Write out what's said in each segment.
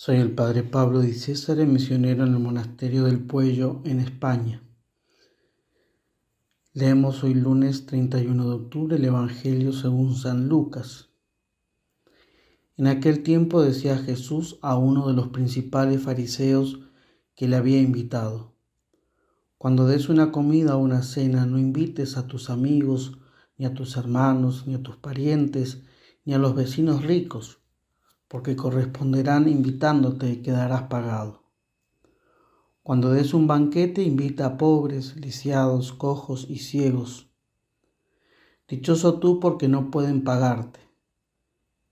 Soy el padre Pablo Di César, misionero en el monasterio del Puello, en España. Leemos hoy lunes 31 de octubre el Evangelio según San Lucas. En aquel tiempo decía Jesús a uno de los principales fariseos que le había invitado, Cuando des una comida o una cena, no invites a tus amigos, ni a tus hermanos, ni a tus parientes, ni a los vecinos ricos porque corresponderán invitándote y quedarás pagado. Cuando des un banquete, invita a pobres, lisiados, cojos y ciegos. Dichoso tú porque no pueden pagarte.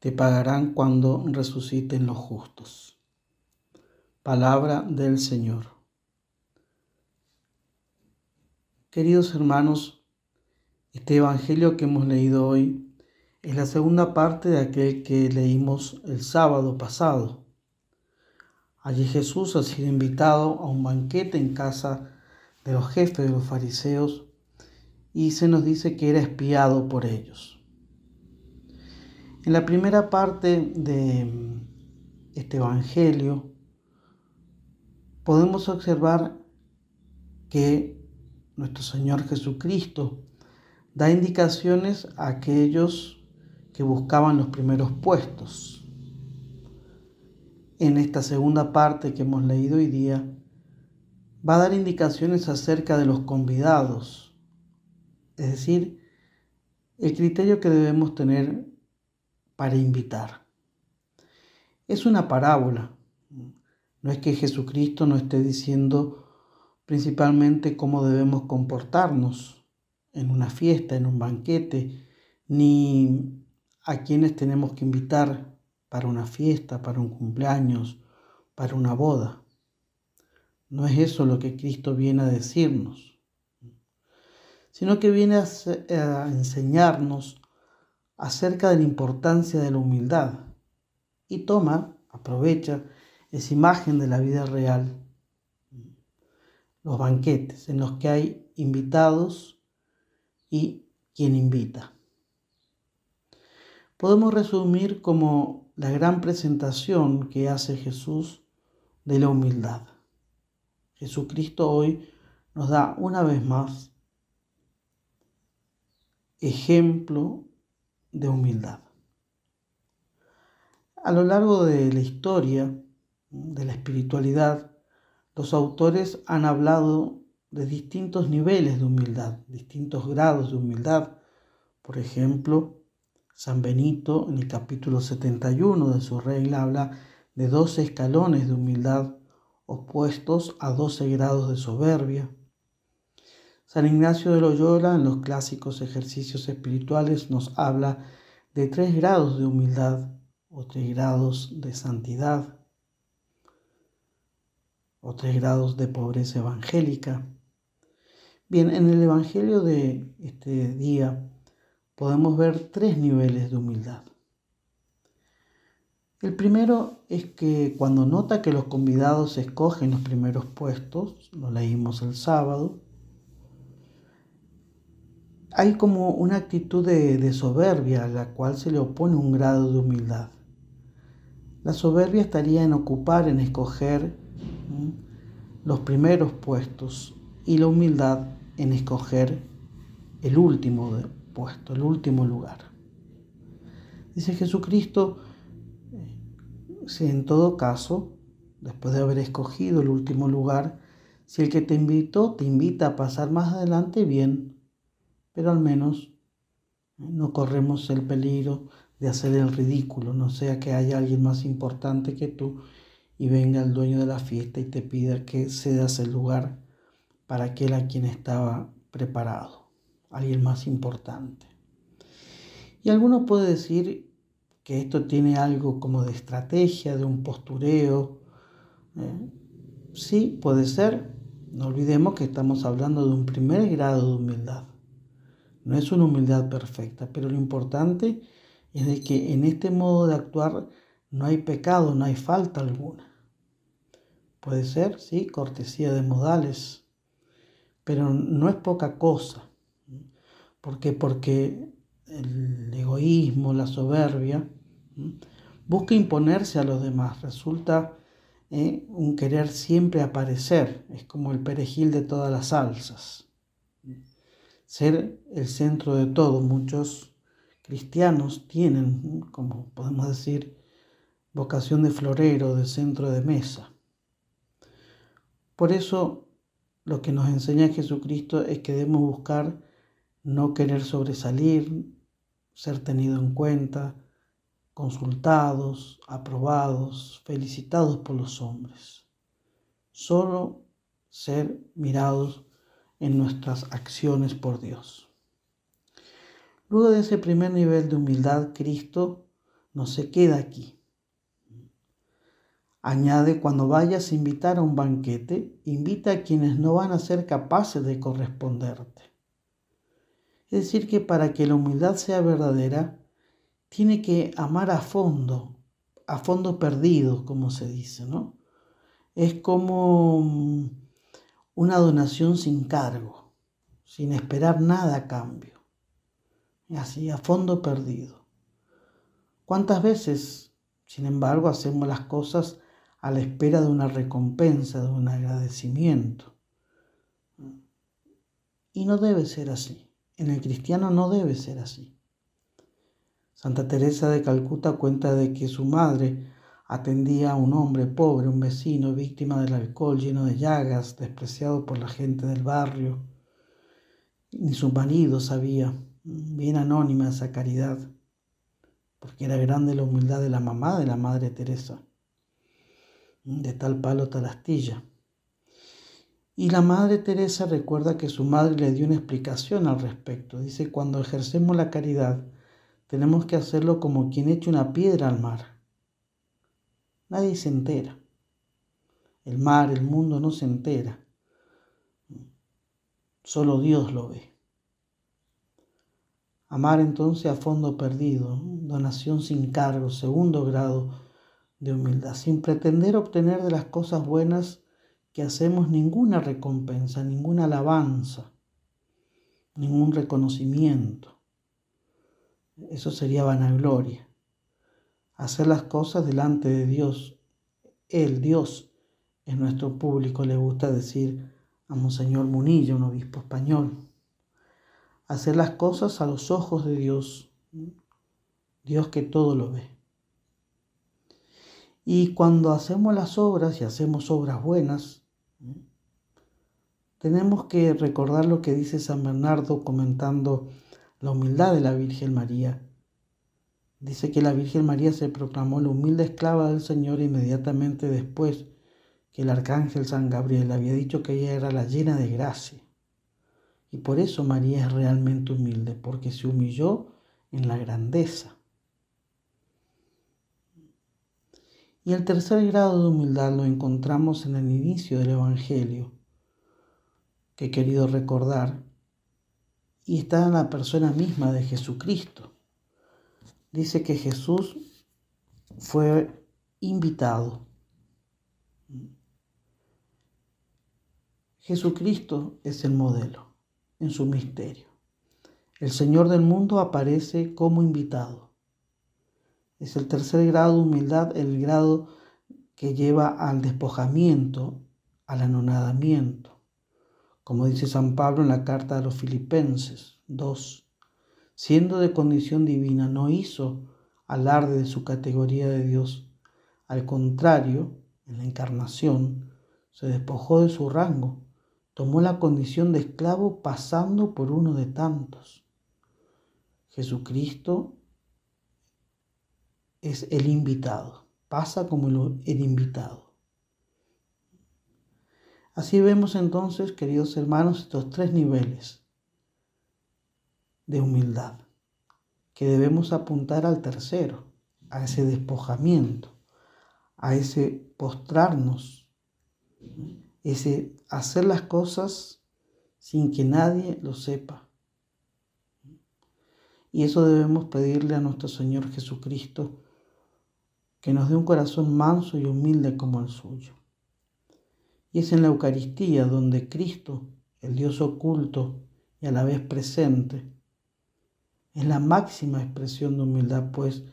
Te pagarán cuando resuciten los justos. Palabra del Señor. Queridos hermanos, este Evangelio que hemos leído hoy es la segunda parte de aquel que leímos el sábado pasado. Allí Jesús ha sido invitado a un banquete en casa de los jefes de los fariseos y se nos dice que era espiado por ellos. En la primera parte de este Evangelio podemos observar que nuestro Señor Jesucristo da indicaciones a aquellos que buscaban los primeros puestos. En esta segunda parte que hemos leído hoy día, va a dar indicaciones acerca de los convidados, es decir, el criterio que debemos tener para invitar. Es una parábola, no es que Jesucristo nos esté diciendo principalmente cómo debemos comportarnos en una fiesta, en un banquete, ni a quienes tenemos que invitar para una fiesta, para un cumpleaños, para una boda. No es eso lo que Cristo viene a decirnos, sino que viene a, enseñarnos acerca de la importancia de la humildad y toma, aprovecha esa imagen de la vida real, los banquetes en los que hay invitados y quien invita podemos resumir como la gran presentación que hace Jesús de la humildad. Jesucristo hoy nos da una vez más ejemplo de humildad. A lo largo de la historia de la espiritualidad, los autores han hablado de distintos niveles de humildad, distintos grados de humildad. Por ejemplo, San Benito en el capítulo 71 de su regla habla de 12 escalones de humildad opuestos a 12 grados de soberbia. San Ignacio de Loyola en los clásicos ejercicios espirituales nos habla de tres grados de humildad o tres grados de santidad o tres grados de pobreza evangélica. Bien, en el Evangelio de este día podemos ver tres niveles de humildad. El primero es que cuando nota que los convidados escogen los primeros puestos, lo leímos el sábado, hay como una actitud de, soberbia a la cual se le opone un grado de humildad. La soberbia estaría en ocupar, en escoger los primeros puestos y la humildad en escoger el último puesto, el último lugar. Dice Jesucristo, eh, si en todo caso, después de haber escogido el último lugar, si el que te invitó te invita a pasar más adelante, bien, pero al menos eh, no corremos el peligro de hacer el ridículo, no sea que haya alguien más importante que tú y venga el dueño de la fiesta y te pida que cedas el lugar para aquel a quien estaba preparado alguien más importante. Y alguno puede decir que esto tiene algo como de estrategia, de un postureo. ¿eh? Sí, puede ser. No olvidemos que estamos hablando de un primer grado de humildad. No es una humildad perfecta, pero lo importante es de que en este modo de actuar no hay pecado, no hay falta alguna. Puede ser, sí, cortesía de modales, pero no es poca cosa. ¿Por qué? Porque el egoísmo, la soberbia, busca imponerse a los demás, resulta eh, un querer siempre aparecer, es como el perejil de todas las salsas. Ser el centro de todo, muchos cristianos tienen, como podemos decir, vocación de florero, de centro de mesa. Por eso lo que nos enseña Jesucristo es que debemos buscar no querer sobresalir, ser tenido en cuenta, consultados, aprobados, felicitados por los hombres. Solo ser mirados en nuestras acciones por Dios. Luego de ese primer nivel de humildad, Cristo no se queda aquí. Añade, cuando vayas a invitar a un banquete, invita a quienes no van a ser capaces de corresponderte. Es decir, que para que la humildad sea verdadera, tiene que amar a fondo, a fondo perdido, como se dice, ¿no? Es como mm, una donación sin cargo, sin esperar nada a cambio. Así, a fondo perdido. ¿Cuántas veces, sin embargo, hacemos las cosas a la espera de una recompensa, de un agradecimiento? Y no debe ser así. En el cristiano no debe ser así. Santa Teresa de Calcuta cuenta de que su madre atendía a un hombre pobre, un vecino, víctima del alcohol, lleno de llagas, despreciado por la gente del barrio. Ni su marido sabía, bien anónima esa caridad, porque era grande la humildad de la mamá de la Madre Teresa, de tal palo tal astilla. Y la Madre Teresa recuerda que su madre le dio una explicación al respecto. Dice, cuando ejercemos la caridad, tenemos que hacerlo como quien echa una piedra al mar. Nadie se entera. El mar, el mundo no se entera. Solo Dios lo ve. Amar entonces a fondo perdido, donación sin cargo, segundo grado de humildad, sin pretender obtener de las cosas buenas que hacemos ninguna recompensa, ninguna alabanza, ningún reconocimiento. Eso sería vanagloria. Hacer las cosas delante de Dios. El Dios es nuestro público, le gusta decir a Monseñor Munilla, un obispo español. Hacer las cosas a los ojos de Dios, Dios que todo lo ve. Y cuando hacemos las obras y hacemos obras buenas, tenemos que recordar lo que dice San Bernardo comentando la humildad de la Virgen María. Dice que la Virgen María se proclamó la humilde esclava del Señor inmediatamente después que el arcángel San Gabriel había dicho que ella era la llena de gracia. Y por eso María es realmente humilde, porque se humilló en la grandeza. Y el tercer grado de humildad lo encontramos en el inicio del Evangelio, que he querido recordar y está en la persona misma de Jesucristo. Dice que Jesús fue invitado. Jesucristo es el modelo en su misterio. El Señor del mundo aparece como invitado. Es el tercer grado de humildad, el grado que lleva al despojamiento, al anonadamiento como dice San Pablo en la carta de los Filipenses 2, siendo de condición divina, no hizo alarde de su categoría de Dios. Al contrario, en la encarnación, se despojó de su rango, tomó la condición de esclavo pasando por uno de tantos. Jesucristo es el invitado, pasa como el invitado. Así vemos entonces, queridos hermanos, estos tres niveles de humildad, que debemos apuntar al tercero, a ese despojamiento, a ese postrarnos, ese hacer las cosas sin que nadie lo sepa. Y eso debemos pedirle a nuestro Señor Jesucristo, que nos dé un corazón manso y humilde como el suyo. Y es en la Eucaristía donde Cristo, el Dios oculto y a la vez presente, es la máxima expresión de humildad, pues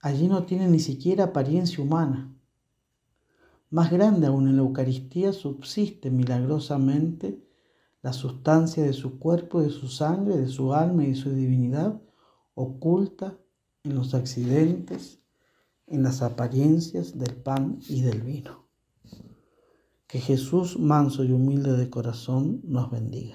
allí no tiene ni siquiera apariencia humana. Más grande aún en la Eucaristía subsiste milagrosamente la sustancia de su cuerpo, de su sangre, de su alma y de su divinidad, oculta en los accidentes, en las apariencias del pan y del vino. Que Jesús, manso y humilde de corazón, nos bendiga.